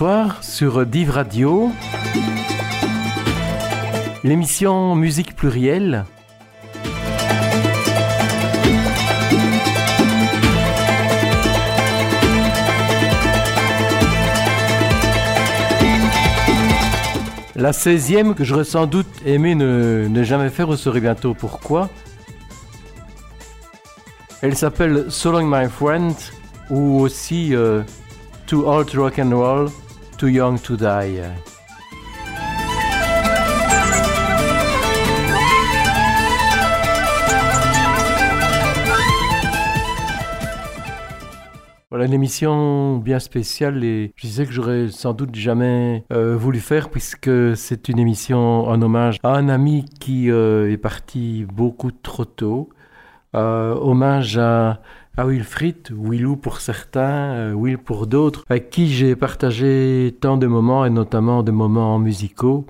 Bonsoir sur Div Radio. L'émission Musique plurielle. La 16e que j'aurais sans doute aimé ne, jamais faire, vous saurez bientôt pourquoi? Elle s'appelle So Long My Friend ou aussi euh, Too Old to Rock and Roll, Too Young to Die. Voilà une émission bien spéciale et je disais que j'aurais sans doute jamais euh, voulu faire puisque c'est une émission en hommage à un ami qui euh, est parti beaucoup trop tôt. Euh, hommage à, à Wilfried, Willou pour certains, euh, Will pour d'autres, avec qui j'ai partagé tant de moments et notamment des moments musicaux.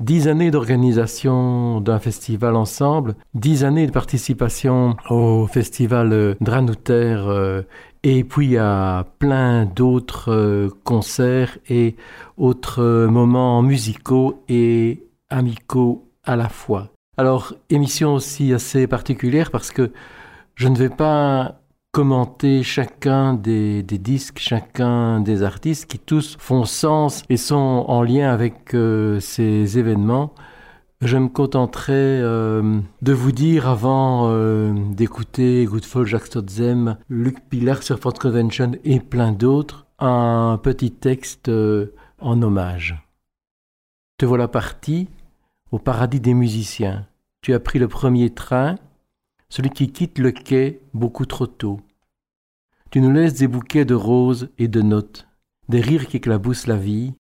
Dix années d'organisation d'un festival ensemble, dix années de participation au festival euh, Dranouter euh, et puis à plein d'autres concerts et autres moments musicaux et amicaux à la fois. Alors, émission aussi assez particulière parce que je ne vais pas commenter chacun des, disques, chacun des artistes qui tous font sens et sont en lien avec euh, ces événements. Je me contenterai euh, de vous dire avant euh, d'écouter Goodfall, Jacques Stotzem, Luc Pilar sur Fort Convention et plein d'autres, un petit texte en hommage. Te voilà parti au paradis des musiciens. Tu as pris le premier train, celui qui quitte le quai beaucoup trop tôt. Tu nous laisses des bouquets de roses et de notes, des rires qui éclaboussent la vie,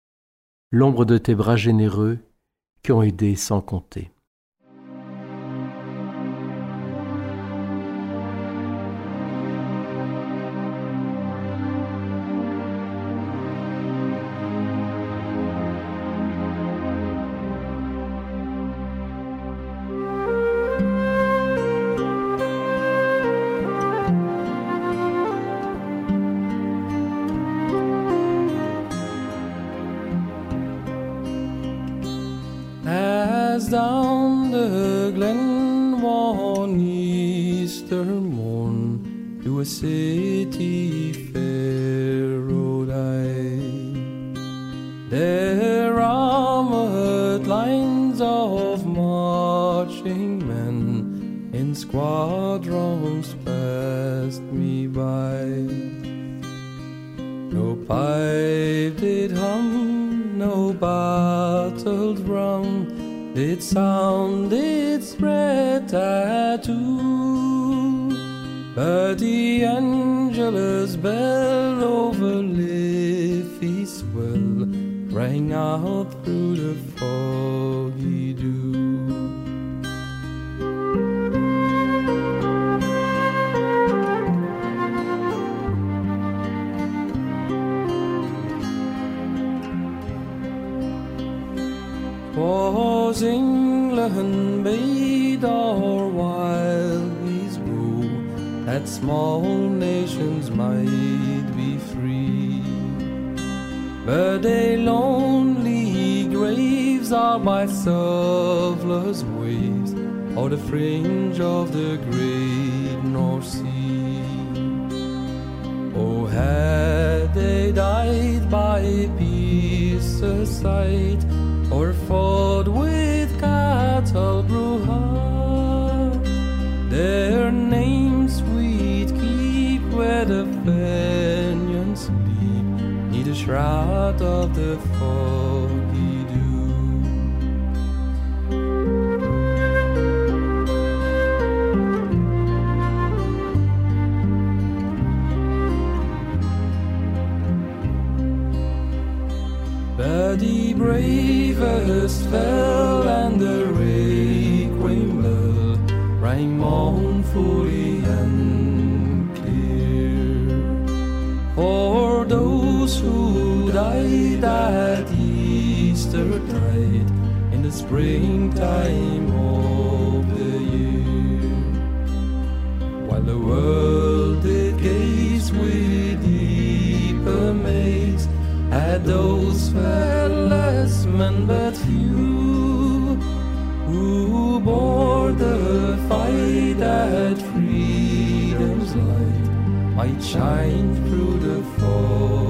l'ombre de tes bras généreux qui ont aidé sans compter. Did sound, did spread tattoo. But the Angelus bell over Liffey's well rang out through the foggy England made or wild bees woo that small nations might be free? But they lonely graves are by Suvla's waves or the fringe of the great North Sea. Oh, had they died by Pearse's side or fought with cattle brew hard, their names we'd keep where the Fenians sleep, neath the shroud of the foggy. But the bravest fell and the mournfully and clear. For those who died at Easter tide in the springtime of the year. While the world did gaze with deep amaze at those fearless men that freedom's light. Might shine through the foggy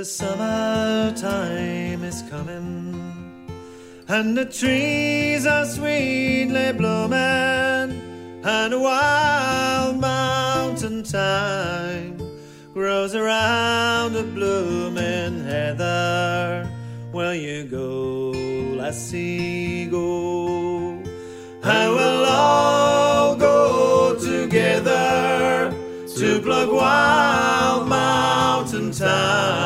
the summertime is coming, and the trees are sweetly blooming, and a wild mountain thyme grows around the blooming heather. Where you go, lassie, go. And we'll all go together to plug wild mountain thyme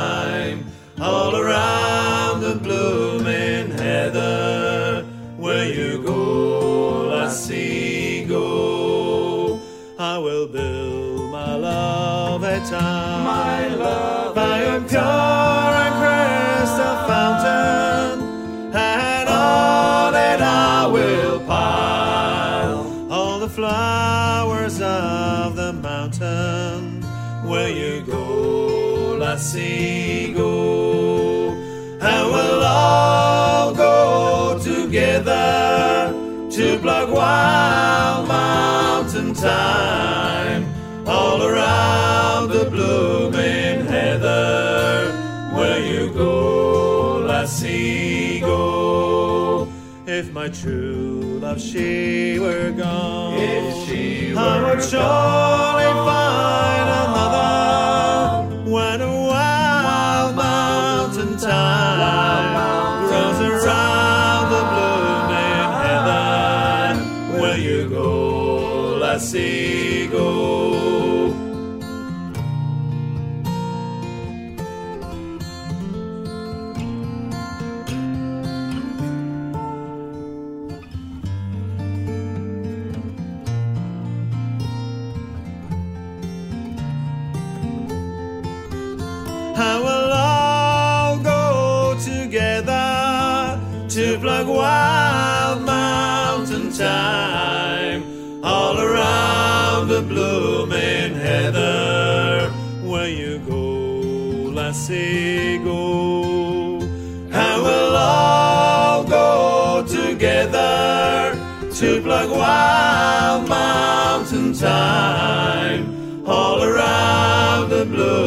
lassie, go, and we'll all go together to plug wild mountain thyme all around the blooming heather. Where you go, lassie, go. If my true love she were gone, If she I would surely find another. Grows around the you go, lassie, go. Go, go. And we'll all go together to plug wild mountain thyme all around the blooming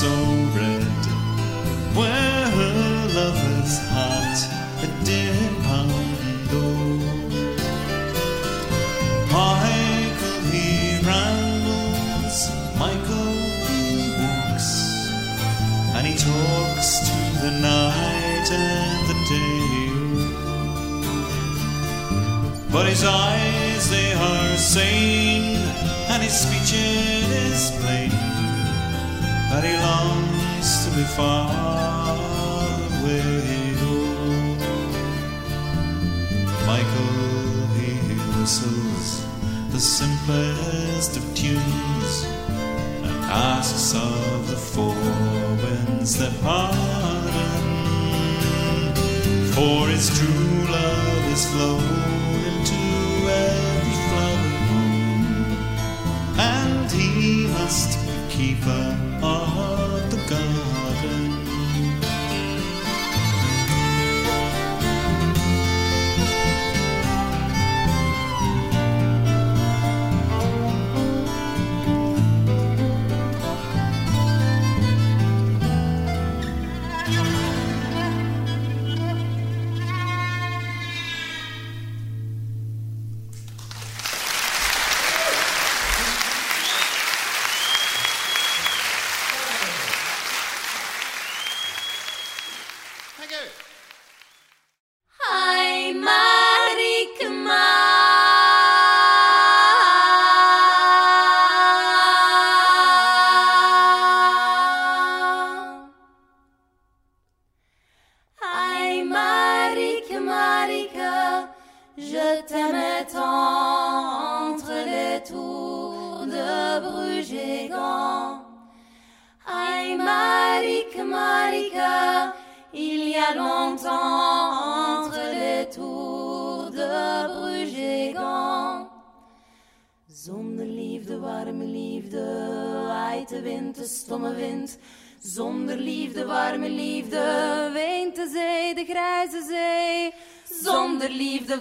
so far away. Oh, Michael he whistles the simplest of tunes and asks of the four winds their pardon. For his true love is flown into every flower and he must keep keeper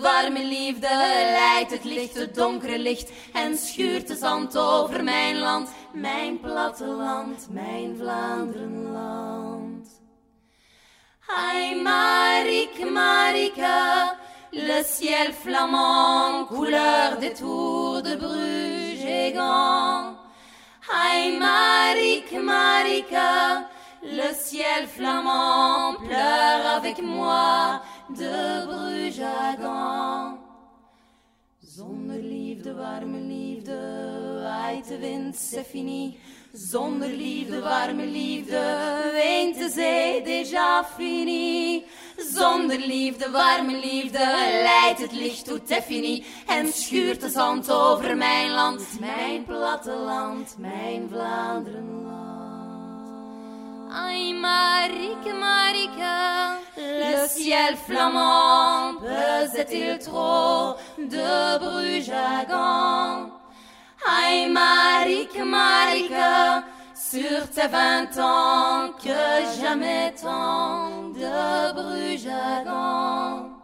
warme liefde, leidt het licht, het donkere licht. En schuurt de zand over mijn land, mijn platteland, mijn Vlaanderenland. Aïe, Marike, Marika, le ciel flamand, couleur des tours de Bruges et Gand. Aïe, Marike, Marika, le ciel flamand pleure avec moi de Bruges. Zonder liefde, warme liefde, waait de wind, c'est. Zonder liefde, warme liefde, weent de zee, déjà fini. Zonder liefde, warme liefde, leidt het licht tot fini. En schuurt de zand over mijn land, mijn platteland, mijn Vlaanderenland. Aïe, Marike, Marika, le ciel flamand pesait-il trop de Bruges à Gand? Aïe, Marike, Marika, sur tes vingt ans, que jamais tant de Bruges à Gand.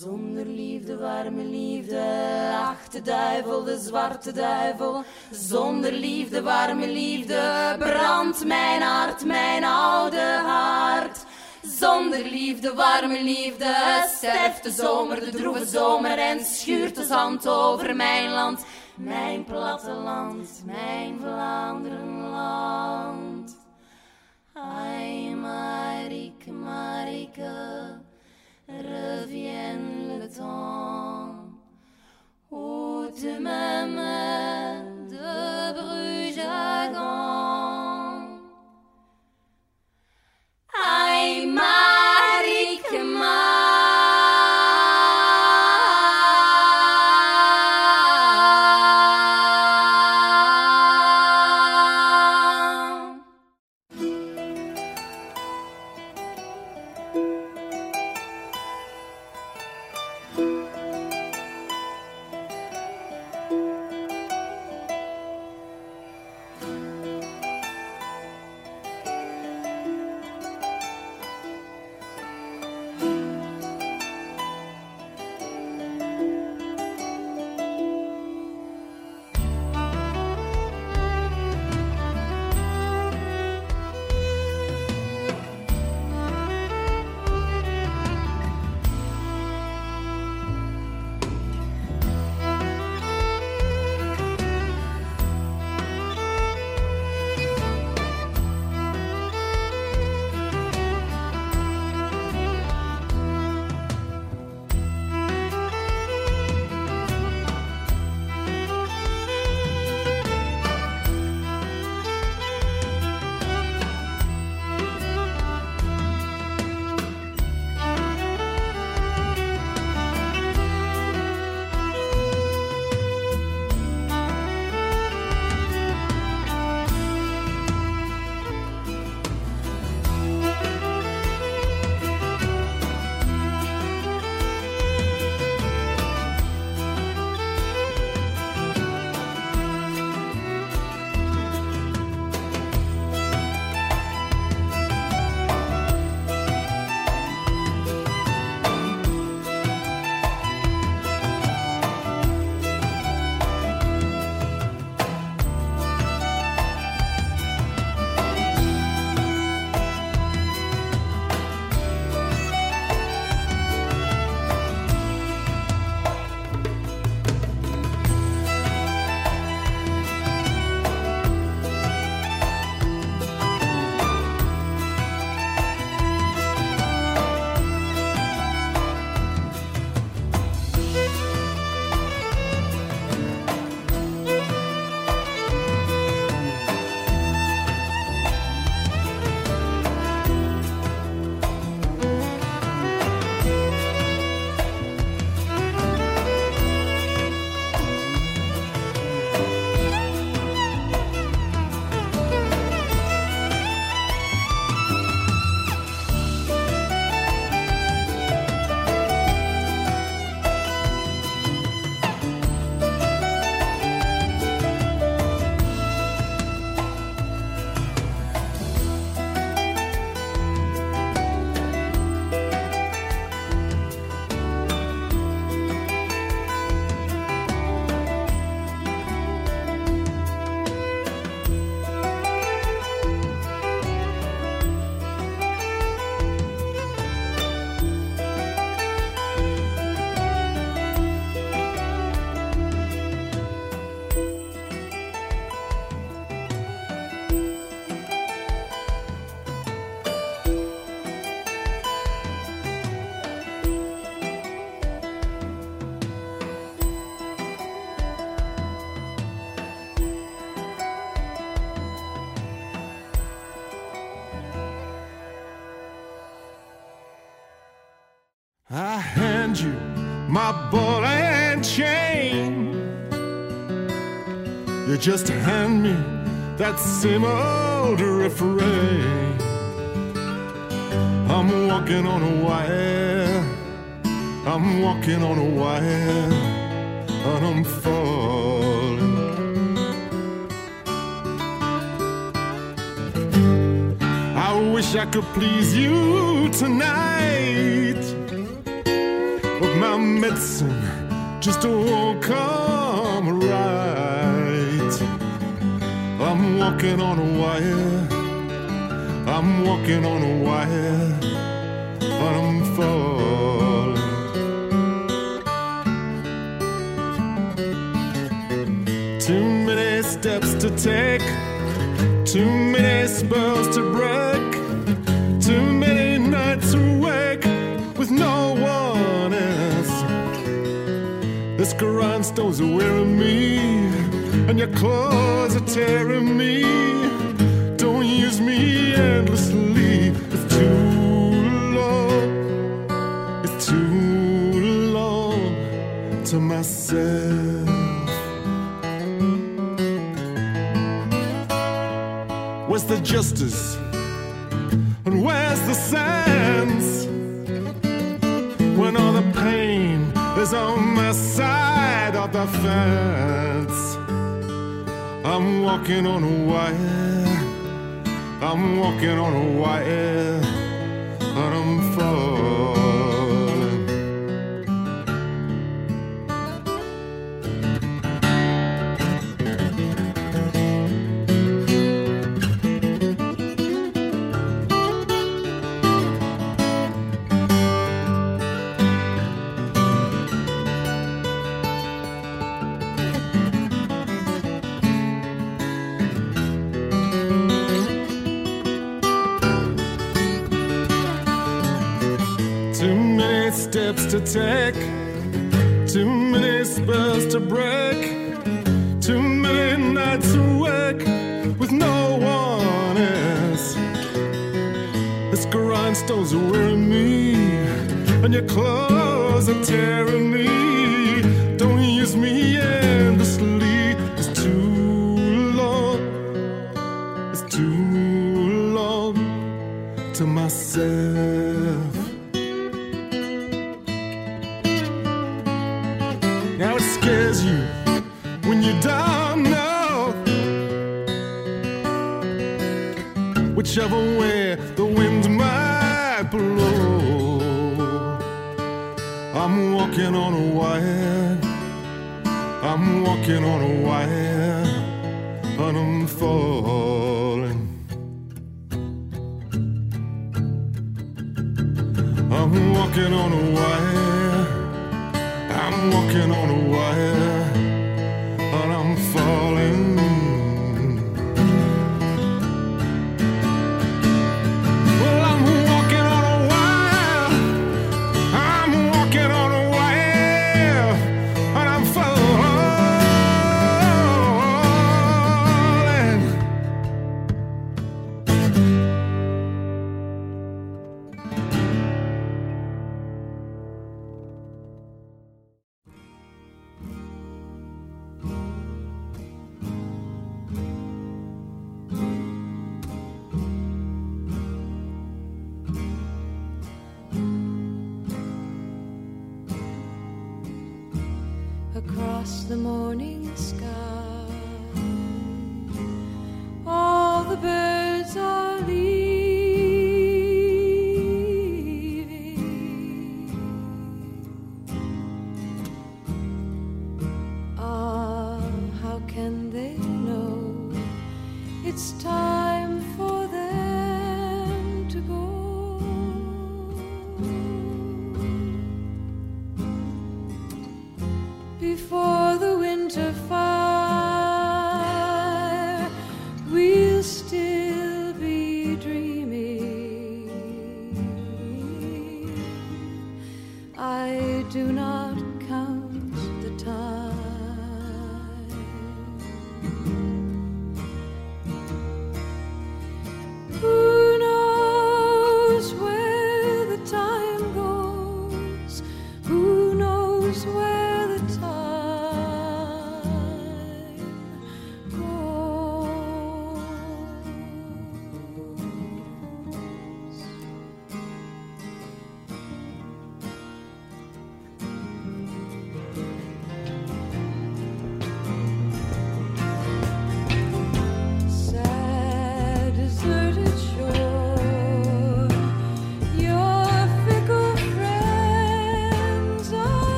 Zonder liefde, warme liefde, lacht de duivel, de zwarte duivel. Zonder liefde, warme liefde, brandt mijn hart, mijn oude hart. Zonder liefde, warme liefde, sterft de zomer, de droeve zomer en schuurt de zand over mijn land. Mijn platteland, mijn Vlaanderenland. Ai, Marike, Marike, revienne le temps où de ma main my ball and chain. You just hand me that same old refrain. I'm walking on a wire. I'm walking on a wire. And I'm falling. I wish I could please you tonight. But my medicine just won't come right. I'm walking on a wire. I'm walking on a wire. but I'm falling. Too many steps to take. Too many spells to grindstones are wearing me, and your clothes are tearing me. Don't use me endlessly. It's too long. It's too long to myself. Where's the justice? And where's the sense? When all the pain is on my side the fence. I'm walking on a wire. I'm walking on a wire. To too many spells to break, too many nights awake with no one else. This grindstones wearing me, and your clothes are tearing me. Don't use me endlessly. It's too long. It's too long to myself. Whichever way the wind might blow. I'm walking on a wire. I'm walking on a wire, and I'm falling.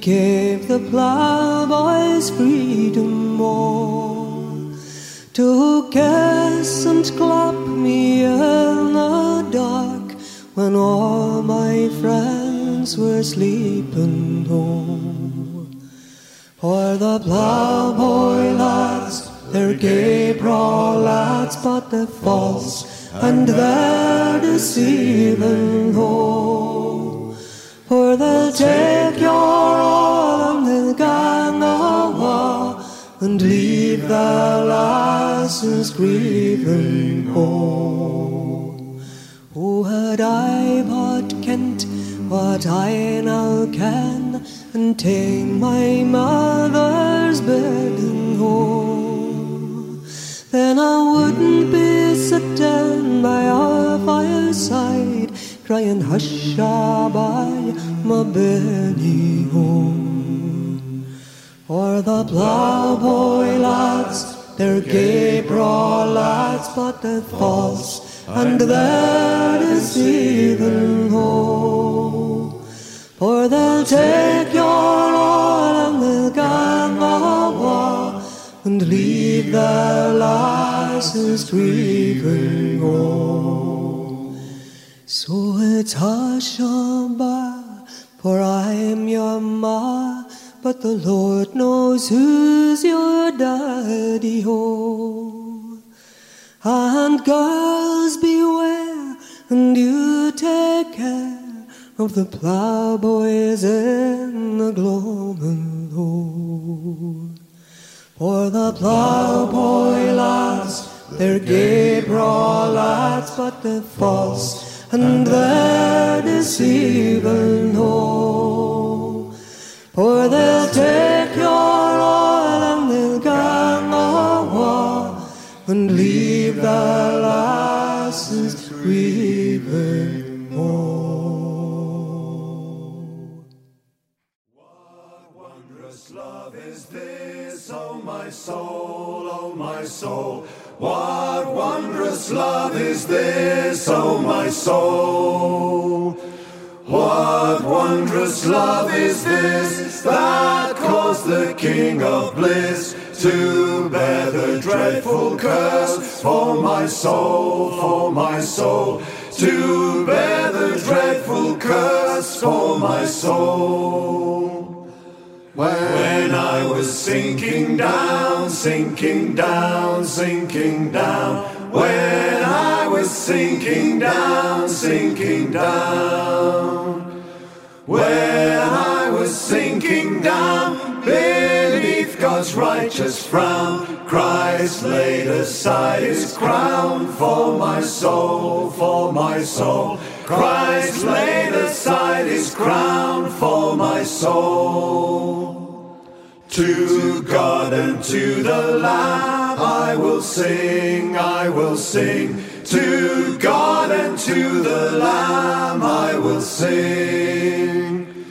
gave the ploughboys freedom more to kiss and clap me in the dark when all my friends were sleeping home. For the ploughboy lads, they're gay braw lads, but they're false and they're deceiving home. For they'll take your all and they'll gang the war and leave the lasses grieving home. Oh, had I but kent what I now can and ta'en my mother's burden home, then I wouldn't be sitting by our fireside by my Benny home. For the ploughboy lads, they're gay broad lads, but they're false and they're deceiving ho. For they'll take your oil and they'll gang awa and leave their lasses grieving oh. So it's hush by, for I'm your ma, but the Lord knows who's your daddy ho. And girls beware, and you take care of the ploughboys in the gloaming low. For the ploughboy lads, they're gay broad lads, but they're false, and they're deceiving no. For they'll take your oil and they'll gang awa and leave their lasses grieving oh. Wondrous love is this, oh my soul, oh my soul. What wondrous love is this, oh my soul. What wondrous love is this that caused the King of bliss to bear the dreadful curse for my soul, for my soul, to bear the dreadful curse for my soul. When I was sinking down, sinking down, sinking down. When I was sinking down, sinking down. When I was sinking down beneath God's righteous frown, Christ laid aside his crown for my soul, for my soul. Christ laid aside his crown for my soul. To God and to the Lamb I will sing, I will sing. To God and to the Lamb I will sing.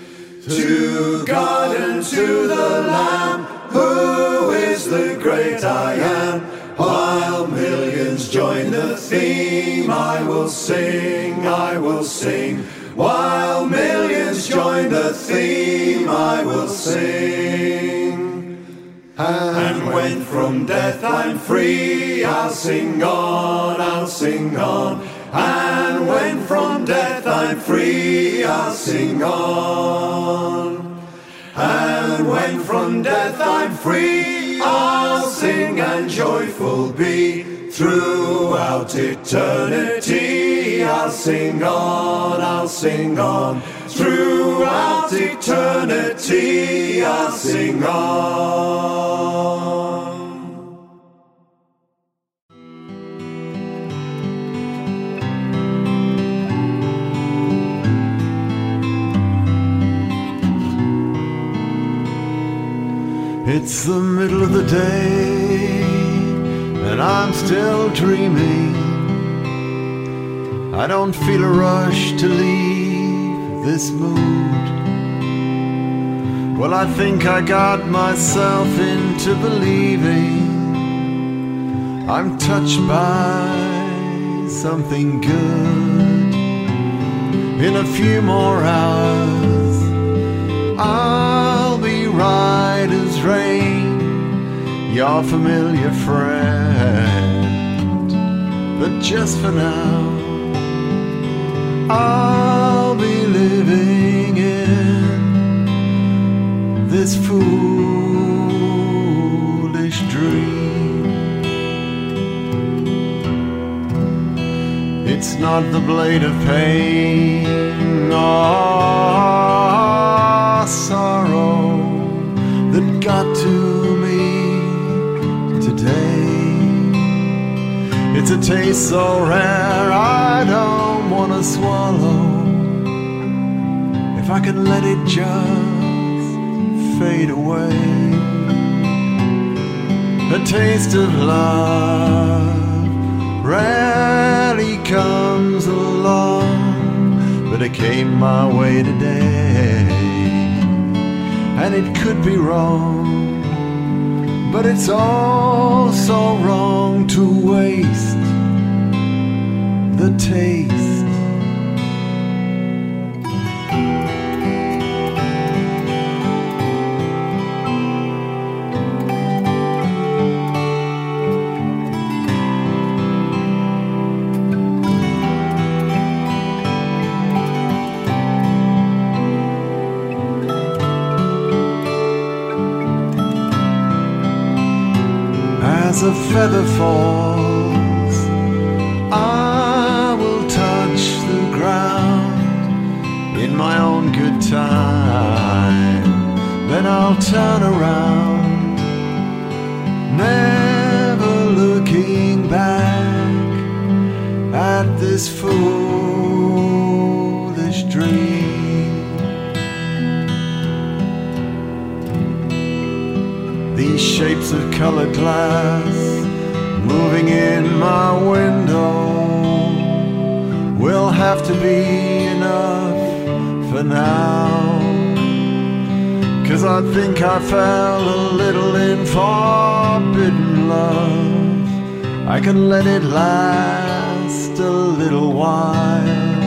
To God and to the Lamb, who is the great I am. While millions join the theme, I will sing, I will sing. While millions join the theme, I will sing. And when from death I'm free, I'll sing on, I'll sing on. And when from death I'm free, I'll sing on. And when from death I'm free, I'll sing and joyful be throughout eternity. I'll sing on, I'll sing on throughout eternity. I'll sing on. It's the middle of the day, and I'm still dreaming. I don't feel a rush to leave this mood. Well, I think I got myself into believing I'm touched by something good. In a few more hours, I'll be right rain, your familiar friend. But just for now, I'll be living in this foolish dream. It's not the blade of pain or sorrow got to me today. It's a taste so rare, I don't want wanna swallow if I can let it just fade away. A taste of love rarely comes along, but it came my way today, and it could be wrong. But it's all so wrong to waste the taste. As a feather falls, I will touch the ground in my own good time. Then I'll turn around, never looking back at this foolish dream. These shapes of colored glass moving in my window will have to be enough for now. Cause I think I fell a little in forbidden love. I can let it last a little while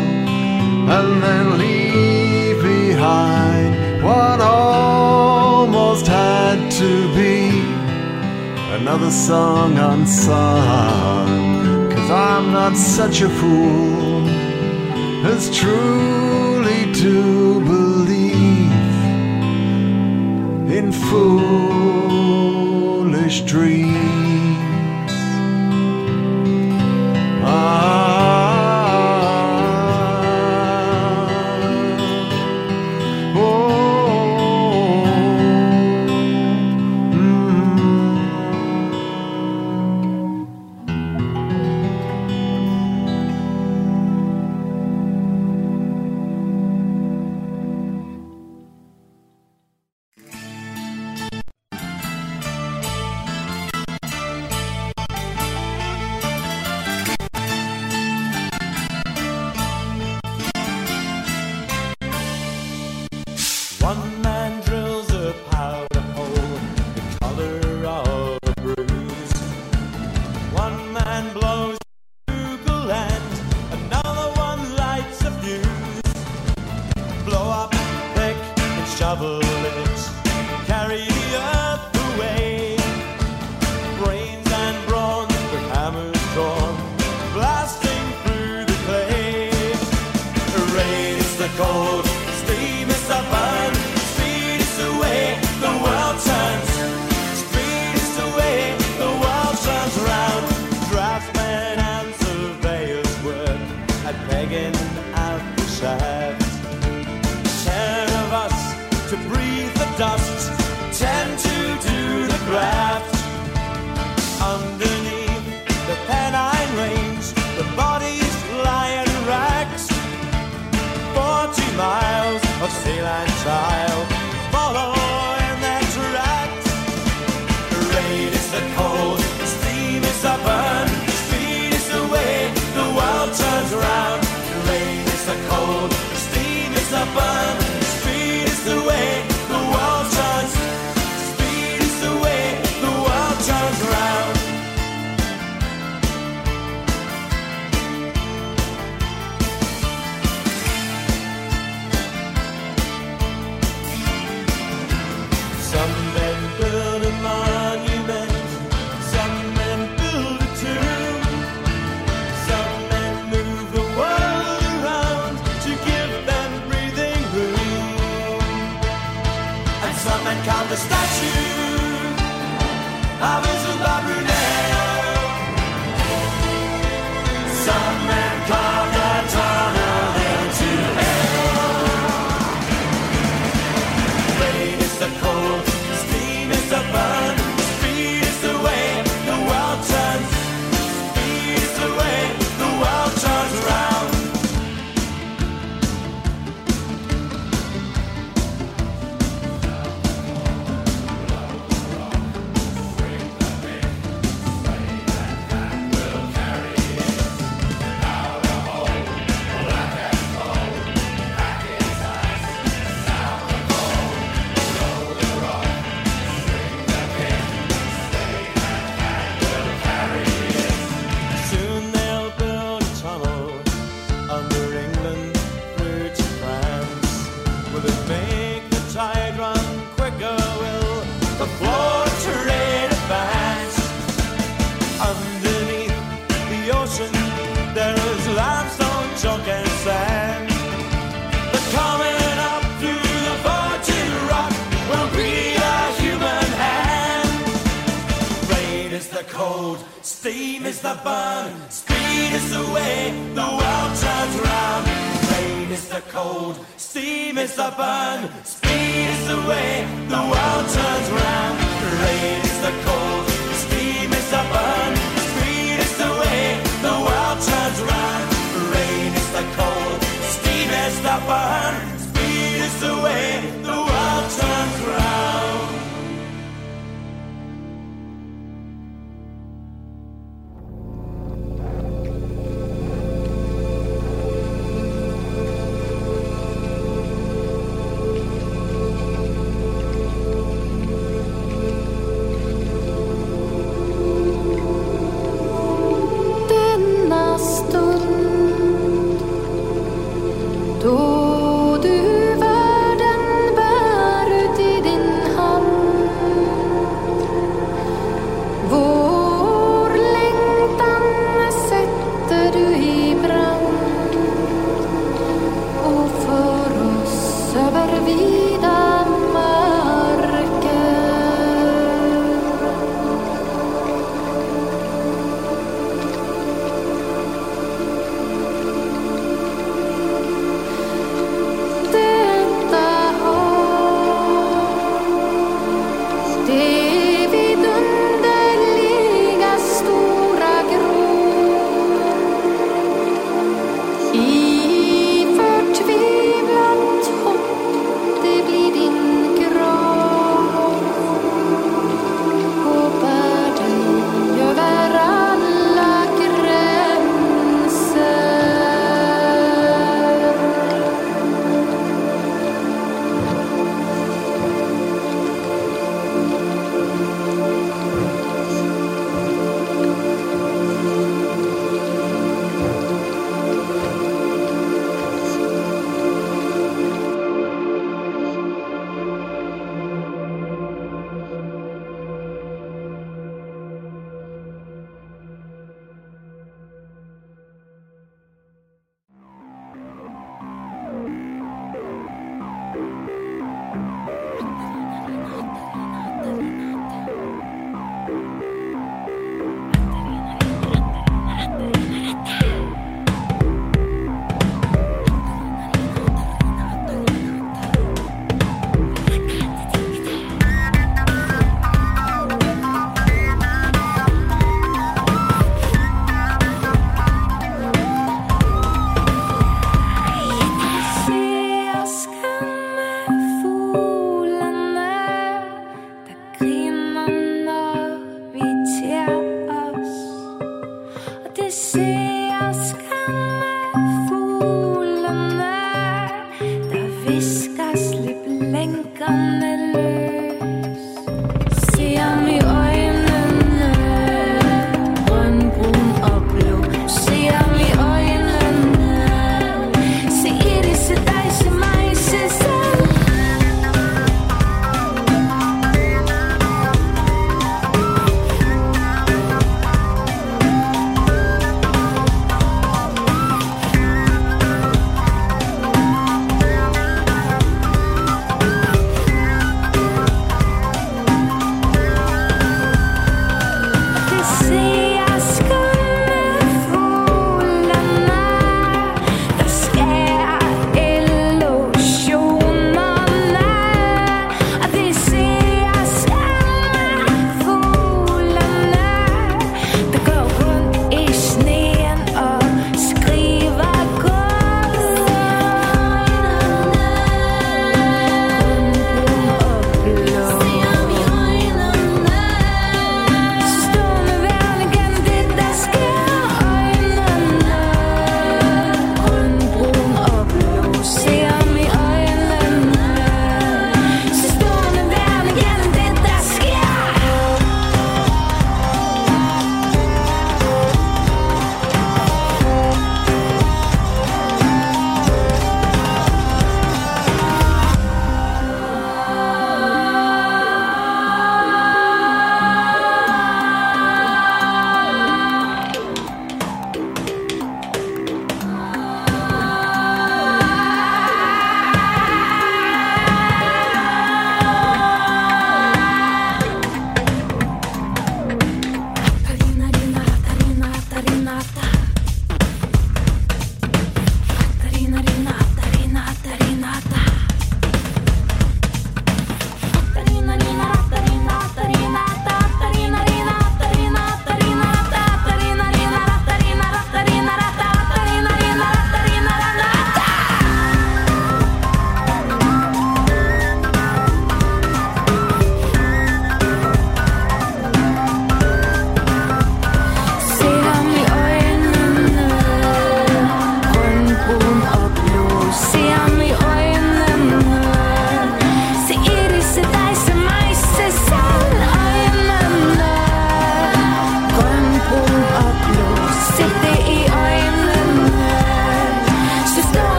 and then leave behind what almost had to be another song unsung. Cause I'm not such a fool as truly to believe in foolish dreams. Ah,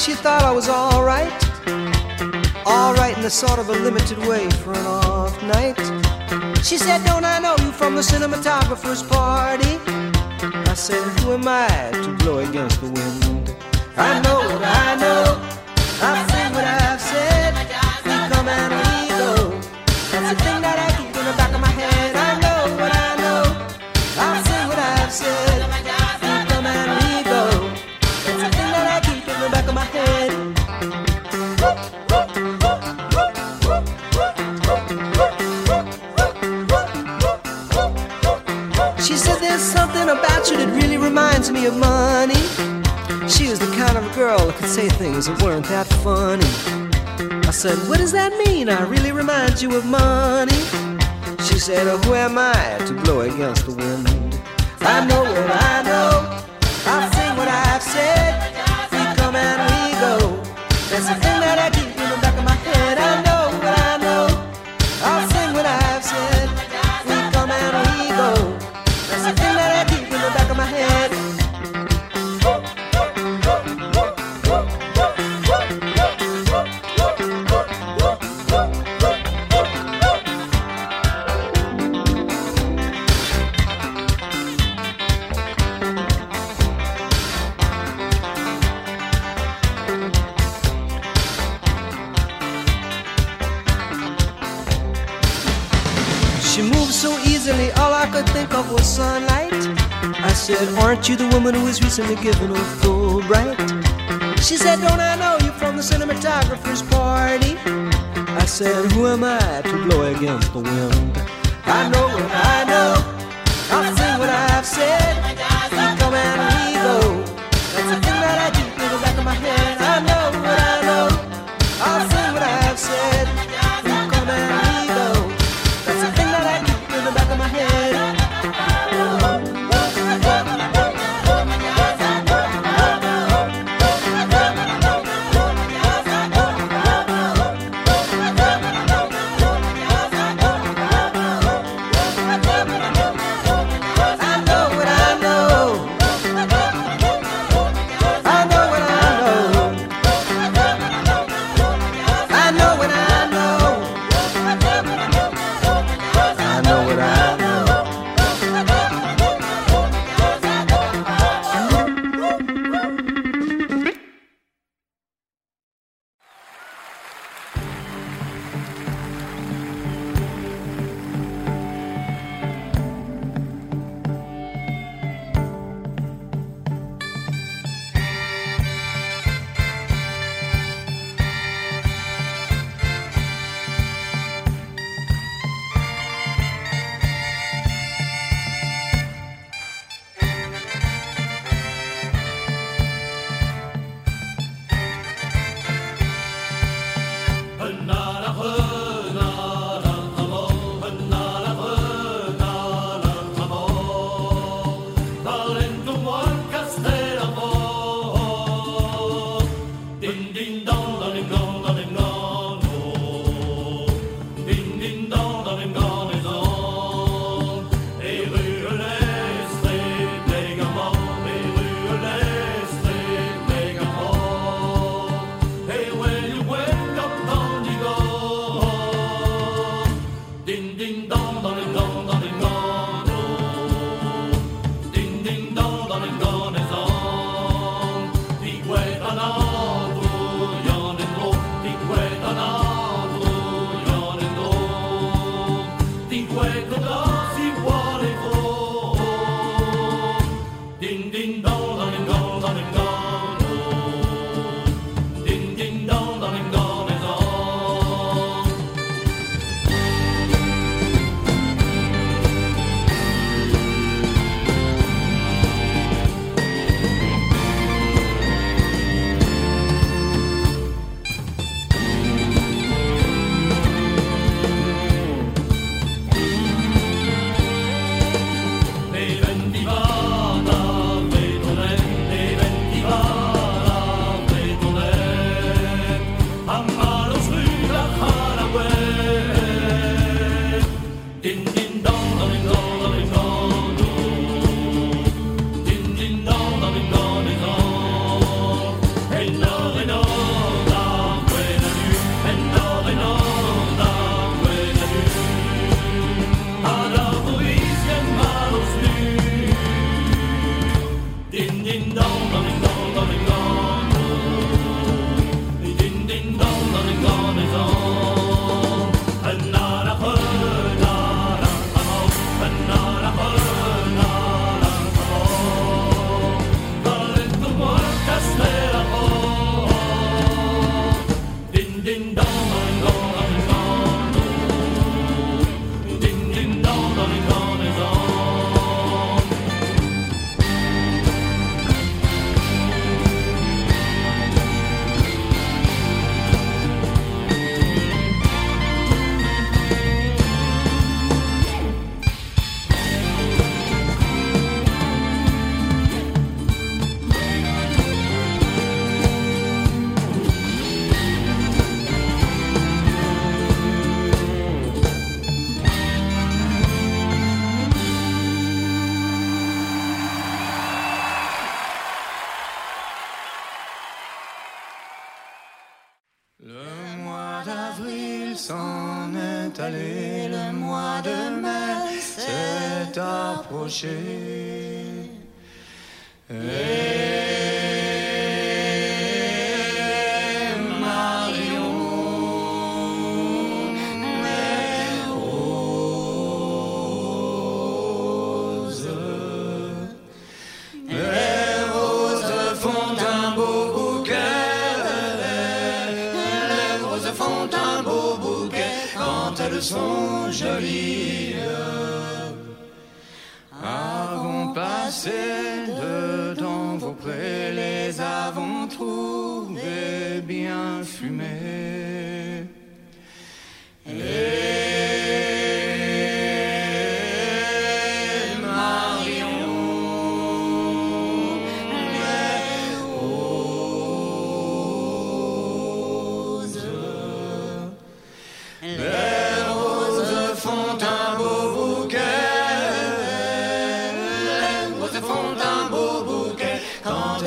she thought I was alright. Alright in a sort of a limited way for an off night. She said, Don't I know you from the cinematographer's party? I said, Who am I to blow against the wind? I know what I know. I say what I've me of money. She was the kind of girl that could say things that weren't that funny. I said, What does that mean? I really remind you of money. She said, oh, Who am I to blow against the wind? I know what I know. I say what I've said. We come and woman who was recently given a Fulbright? She said, Don't I know you from the cinematographer's party? I said, Who am I to blow against the wind? I know I know.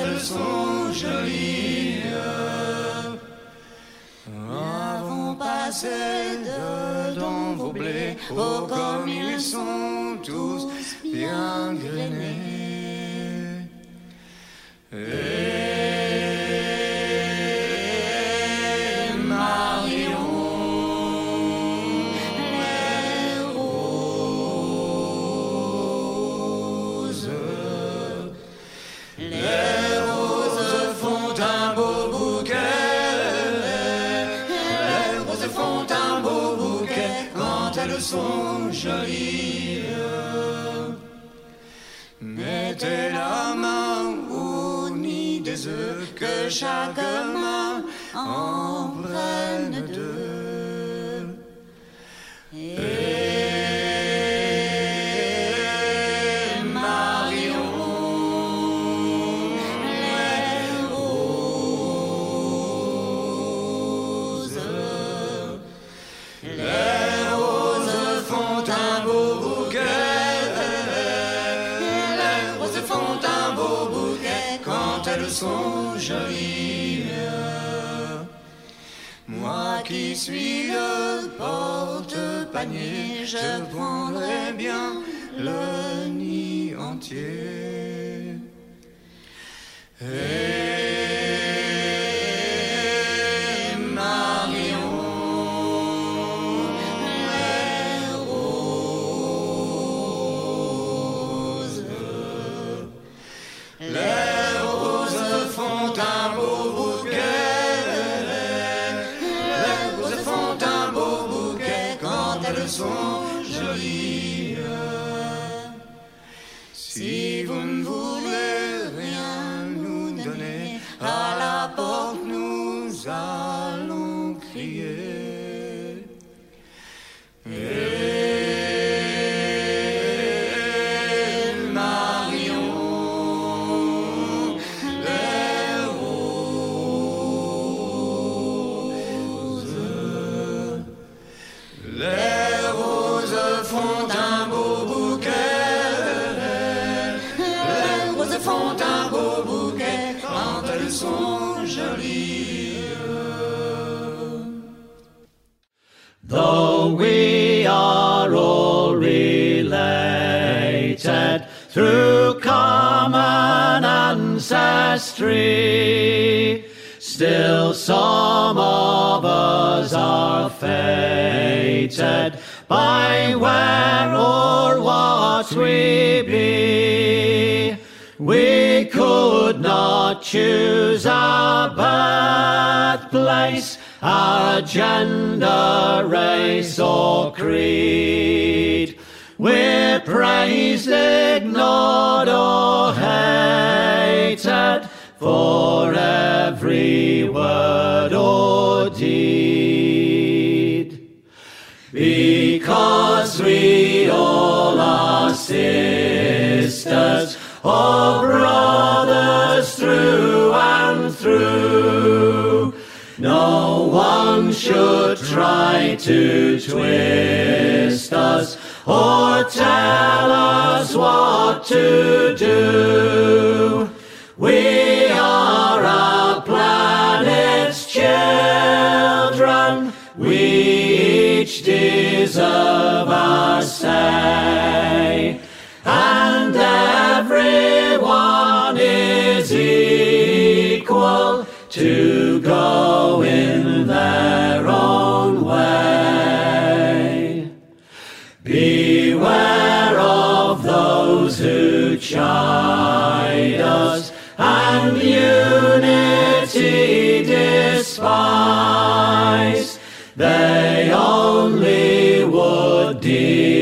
elles sont jolies. Avons passé de dans vos blés, oh comme ils sont tous bien grainés. chaque main. En suis le porte-panier, je prendrai bien le nid entier. Tapestry. Still, some of us are fated by where or what we be. We could not choose our birthplace, our gender, race, or creed. We're praised, ignored, or hated for every word or deed. Because we all are sisters or brothers through and through. No one should try to twist us or tell us what to do. Deserve our say. And everyone is equal to go in their own way. Beware of those who chide us and unity despise. They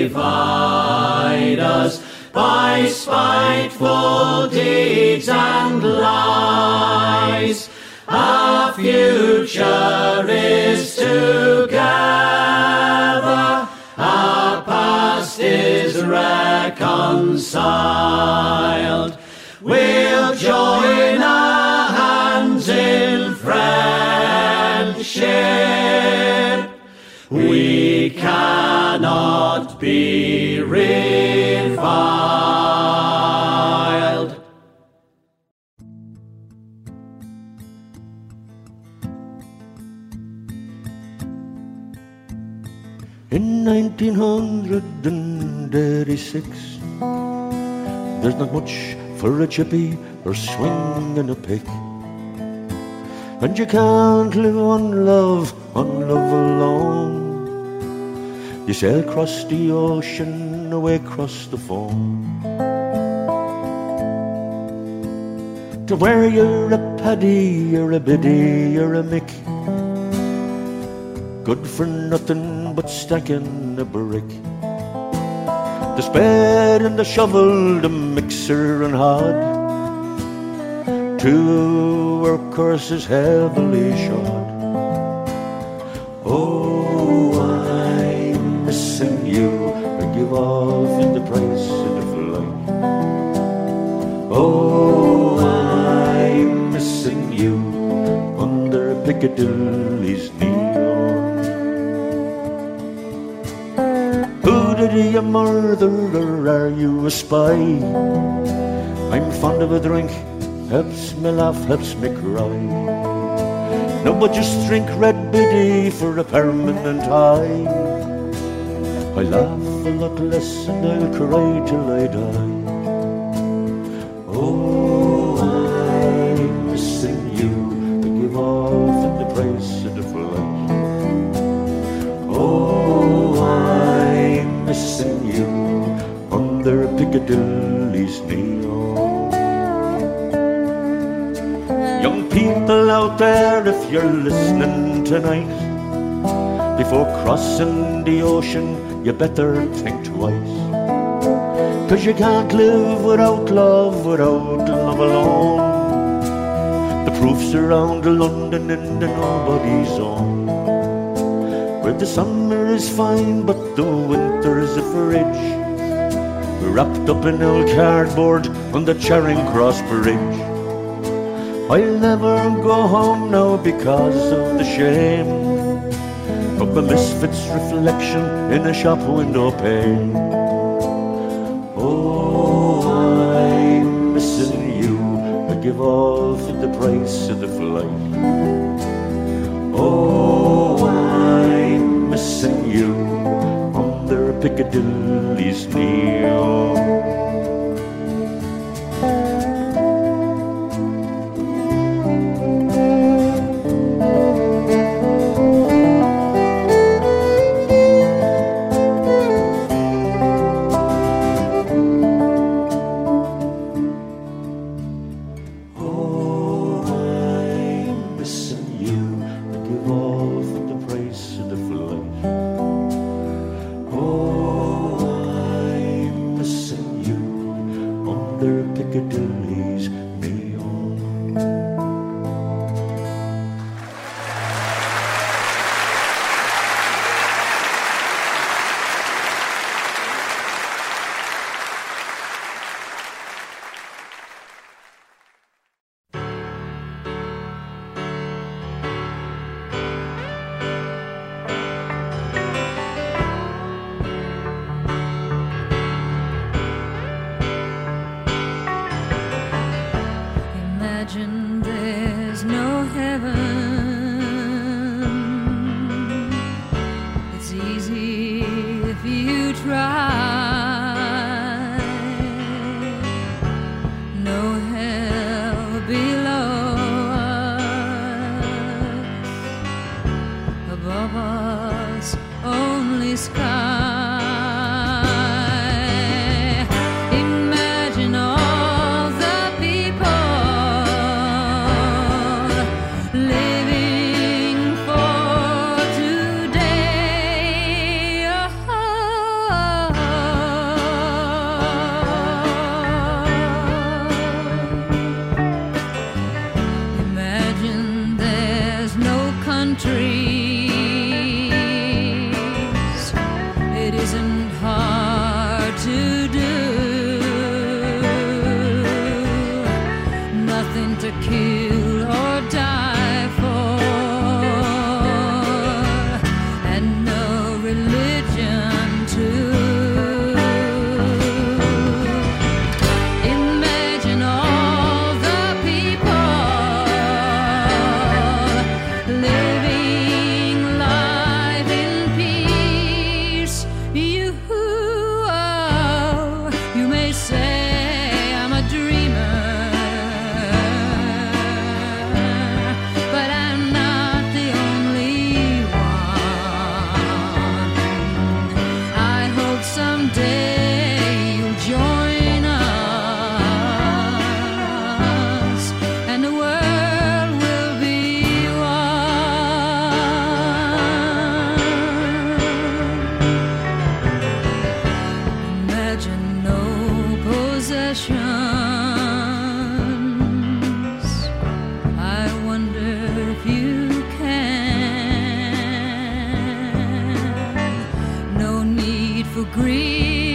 divide us by spiteful deeds and lies. Our future is together. Our past is reconciled. We'll join our hands in friendship. Cannot be reviled. In 1986, there's not much for a chippy or swinging a pick. And you can't live on love, on love alone. You sail across the ocean, away across the foam. To where you're a paddy, you're a biddy, you're a mick. Good for nothing but stacking a brick. The spade and the shovel, the mixer and hod. Two workhorses heavily shod. Oh, missing you. I give off in the price of the flight. Oh, I'm missing you under Piccadilly's neon. Who did you murder or are you a spy? I'm fond of a drink, helps me laugh, helps me cry. No, but just drink red biddy for a permanent high. I laugh a lot less and I'll cry till I die. Oh, I'm missing you. Give off at the price of the flight. Oh, I'm missing you under Piccadilly's neon. Young people out there, if you're listening tonight, before crossing the ocean, you better think twice. Cause you can't live without love, without love alone. The proof's around London in the nobody zone. Where the summer is fine, but the winter's a fridge. Wrapped up in old cardboard on the Charing Cross Bridge. I'll never go home now because of the shame the misfit's reflection in a shop window pane. Oh, I'm missing you. I give all for the price of the flight. Oh, I'm missing you under Piccadilly's neon. For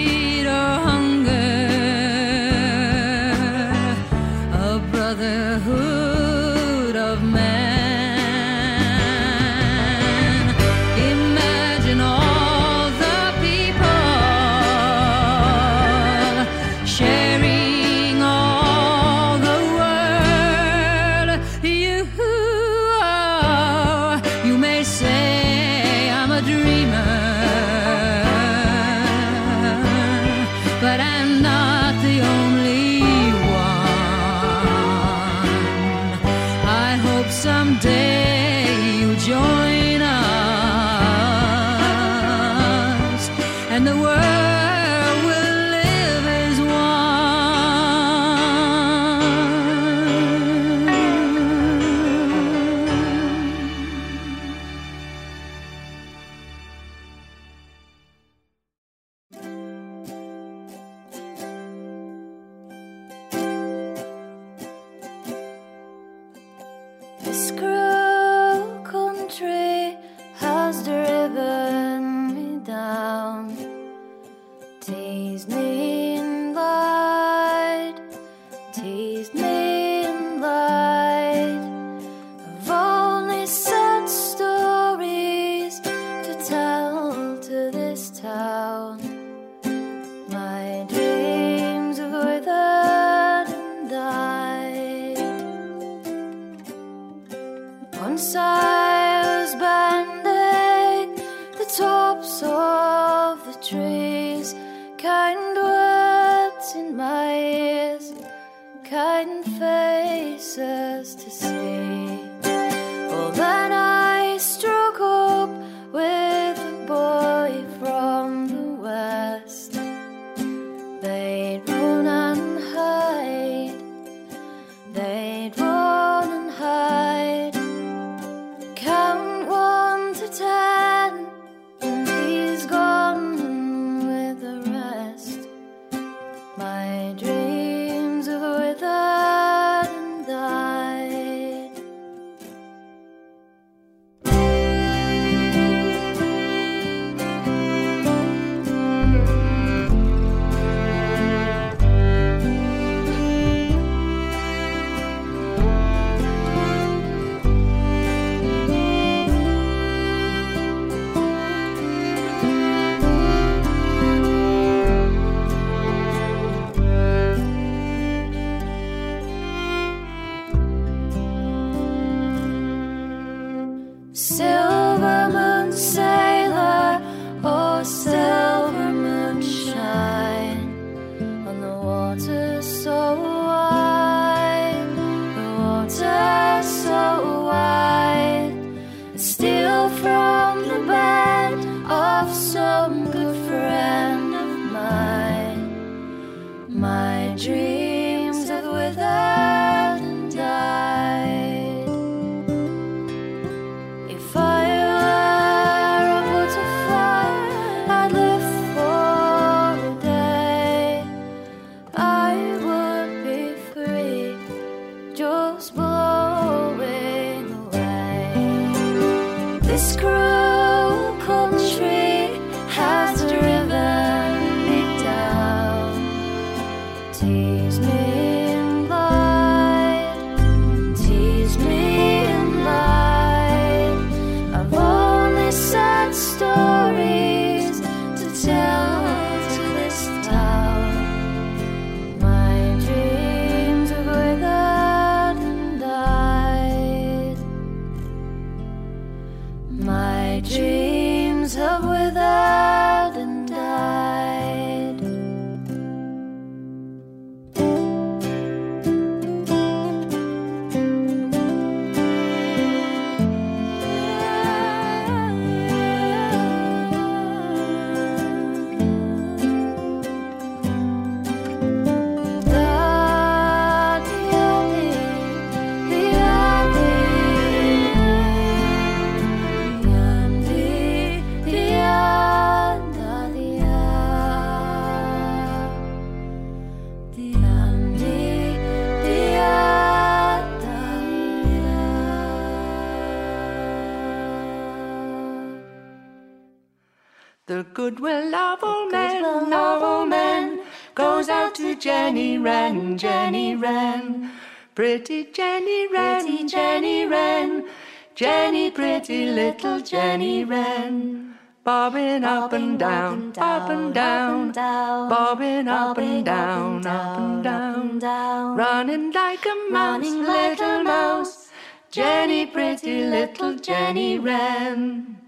This cruel goodwill of all men, of all men, goes out to Jenny Wren, Jenny Wren. Pretty Jenny Wren, Jenny Wren, Jenny, pretty little Jenny Wren. Bobbing up and down, up and down, bobbing up and down, up and down, running like a mouse, little mouse. Jenny, pretty little Jenny Wren.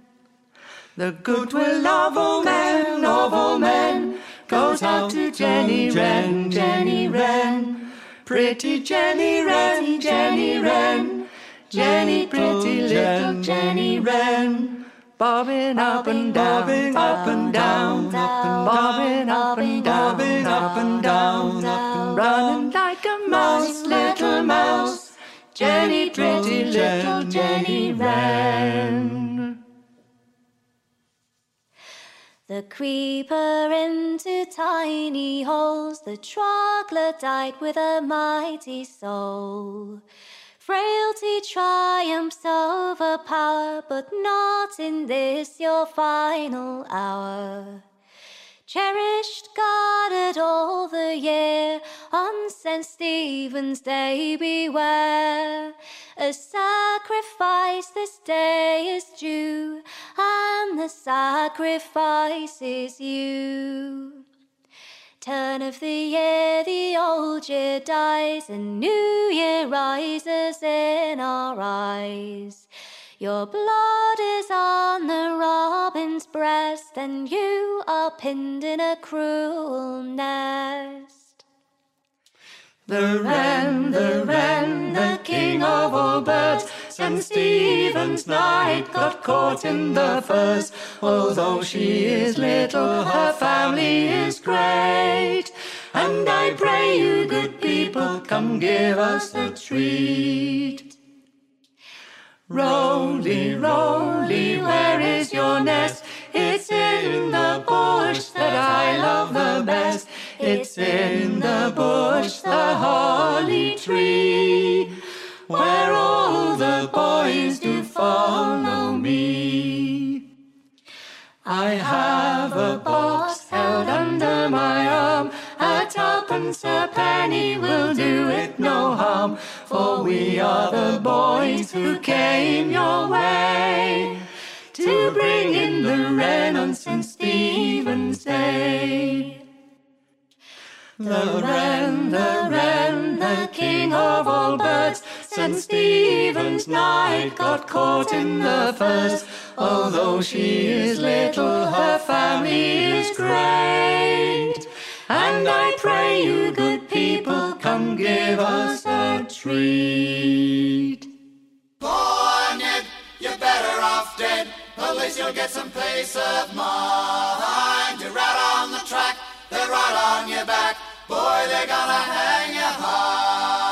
The goodwill of all men, of all men, goes out to Jenny Wren, Jenny Wren. Pretty Jenny Wren, Jenny Wren, Jenny, pretty little Jenny Wren. Bobbing up and down, up and down, bobbing up and down, bobbing up and down, running like a mouse, little mouse. Jenny, pretty little Jenny Wren. The creeper into tiny holes, the troglodyte with a mighty soul. Frailty triumphs over power, but not in this your final hour. Cherished, guarded all the year, on St. Stephen's Day beware. A sacrifice this day is due, and the sacrifice is you. Turn of the year, the old year dies, and new year rises in our eyes. Your blood is on the robin's breast, and you are pinned in a cruel nest. The wren, the wren, the king of all birds, St. Stephen's night got caught in the furs. Although she is little, her family is great. And I pray you, good people, come give us a treat. Roly, roly, where is your nest? It's in the bush that I love the best. It's in the bush, the holly tree, where all the boys do follow me. I have a box held under my arm. A twopence a penny will do it no harm for we are the boys who came your way to bring in the Renons and Stephen's Day. The wren, the wren, the king of all birds, St. Stephen's night got caught in the furs. Although she is little, her family is great. And I pray you go people, come give us a treat. Born it, you're better off dead. At least you'll get some peace of mind. You're out on the track, they're right on your back. Boy, they're gonna hang you high.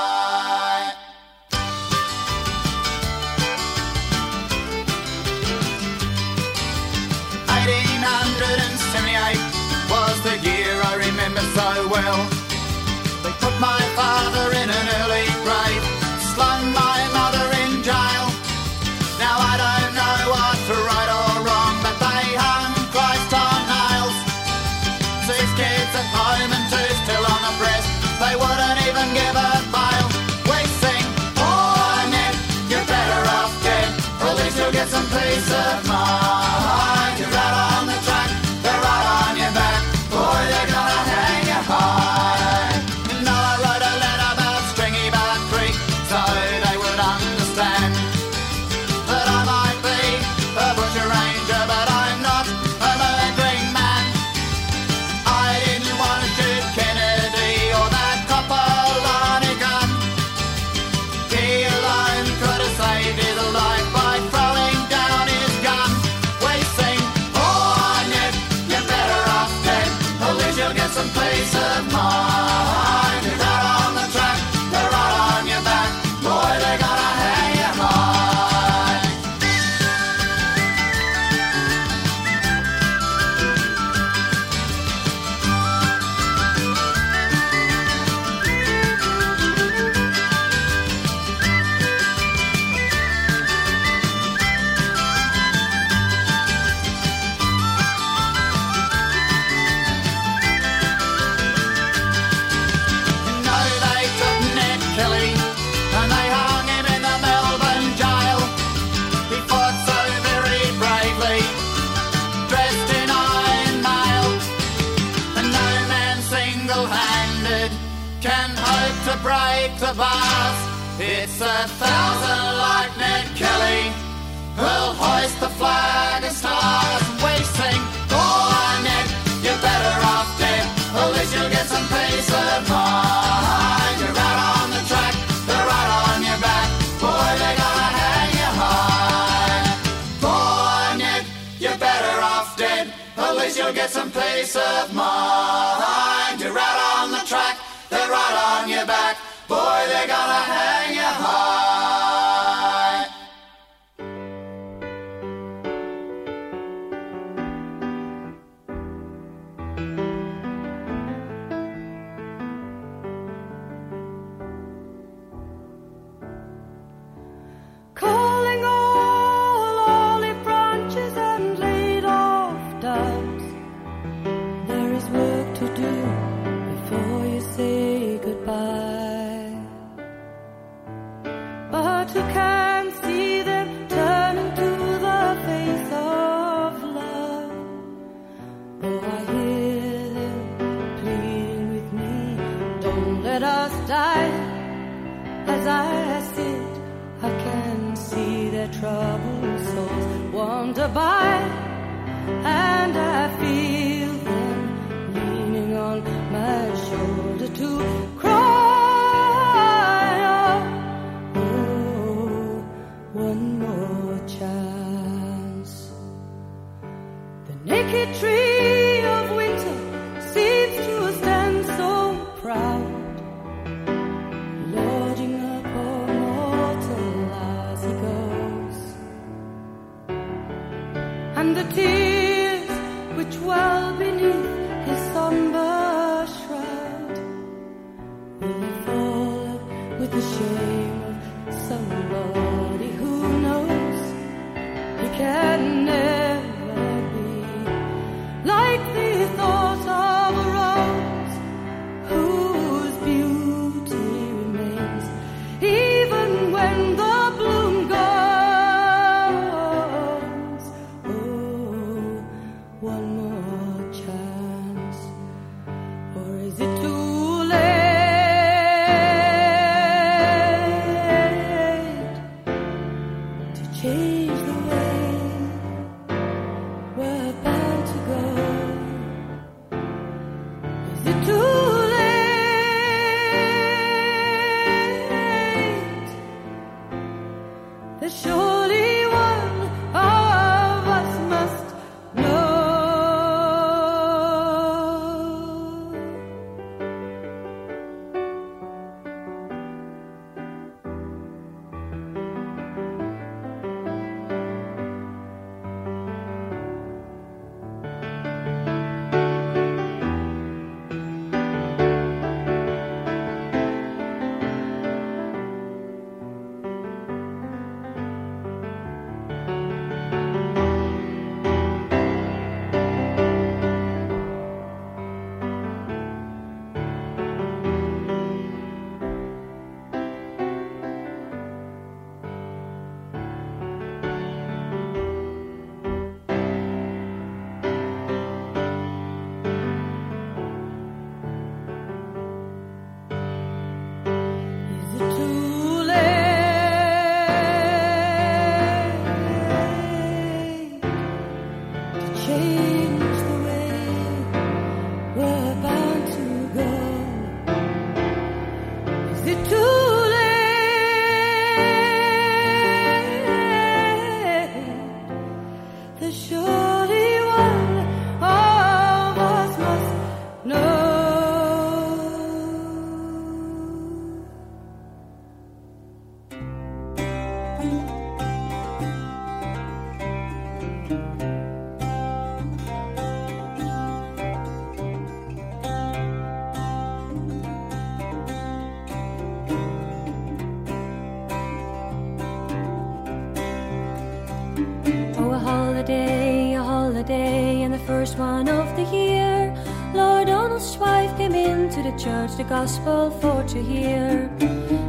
The gospel for to hear.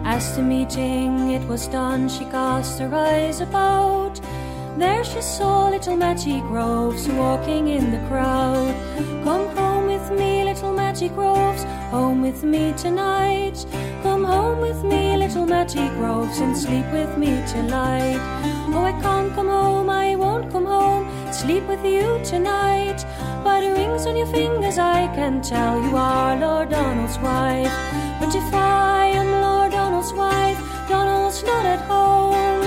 As the meeting it was done, she cast her eyes about. There she saw little Matty Groves walking in the crowd. Come home with me, little Matty Groves, home with me tonight. Come home with me, little Matty Groves, and sleep with me tonight. Oh, I can't come home, I won't come home, sleep with you tonight. By the rings on your fingers, I can tell you are Lord Donald's wife. But if I am Lord Donald's wife, Donald's not at home.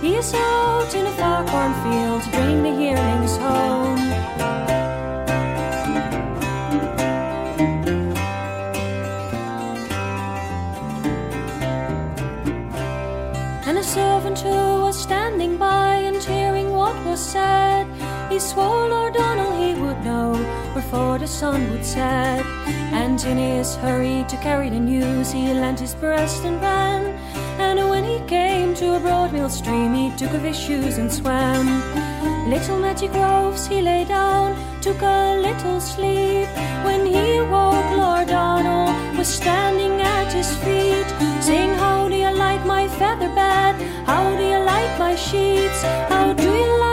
He is out in a far cornfield to bring the yearlings home. And in his hurry to carry the news, he lent his breast and ran. And when he came to a broad mill stream, he took off his shoes and swam. Little Matty Groves, he lay down, took a little sleep. When he woke, Lord Donald was standing at his feet, saying, How do you like my feather bed? How do you like my sheets? How do you like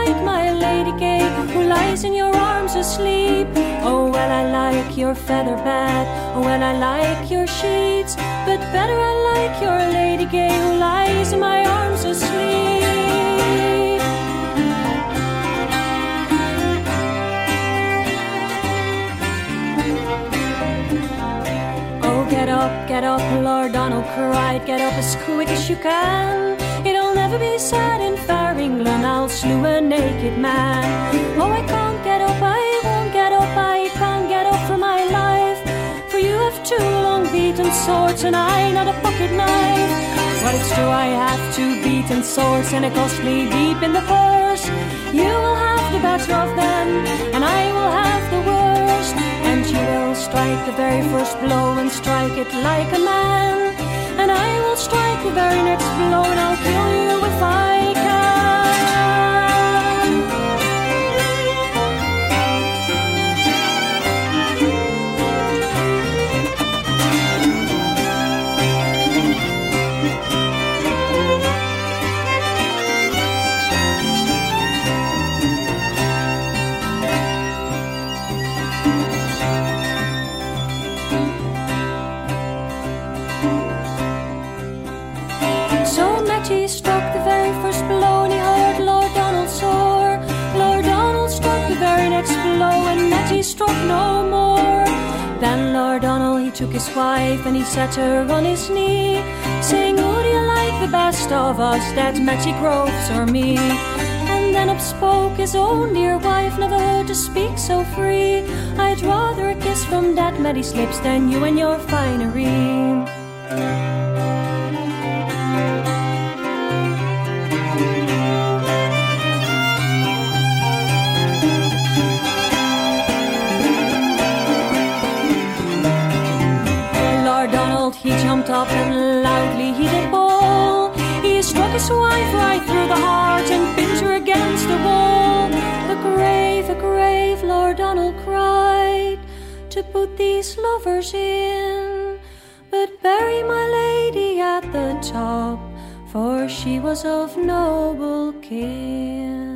who lies in your arms asleep? Oh, well, I like your feather bed. Oh, well, I like your sheets. But better I like your lady gay who lies in my arms asleep. Oh, get up, get up, Lord Donald cried. Get up as quick as you can. It'll never be said in fair England, I'll slew a naked man. Oh, I can't get up, I won't get up, I can't get up for my life. For you have two long beaten swords, and I not a pocket knife. But it's true, I have two beaten swords, and a costly deep in the purse. You will have the better of them, and I will have the worst. And you will strike the very first blow and strike it like a man. And I will strike the very next blow and I'll kill you if I his wife and he set her on his knee, saying, Who do you like the best of us, that Matty Groves or me. And then up spoke his own dear wife, never heard to speak so free. I'd rather a kiss from that Matty's lips than you and your finery. He jumped up and loudly he did bawl. He struck his wife right through the heart and pinned her against the wall. A grave, a grave, Lord Donald cried, to put these lovers in. But bury my lady at the top, for she was of noble kin.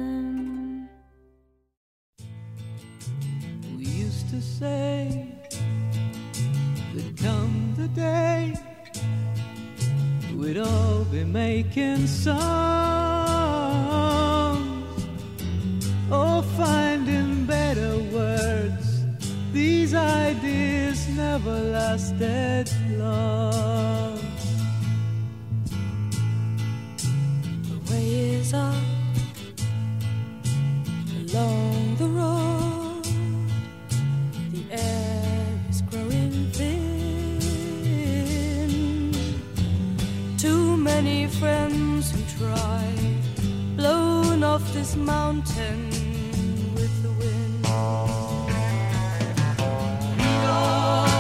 Be making songs or finding better words. These ideas never lasted long. Friends who try, blown off this mountain with the wind. Meet on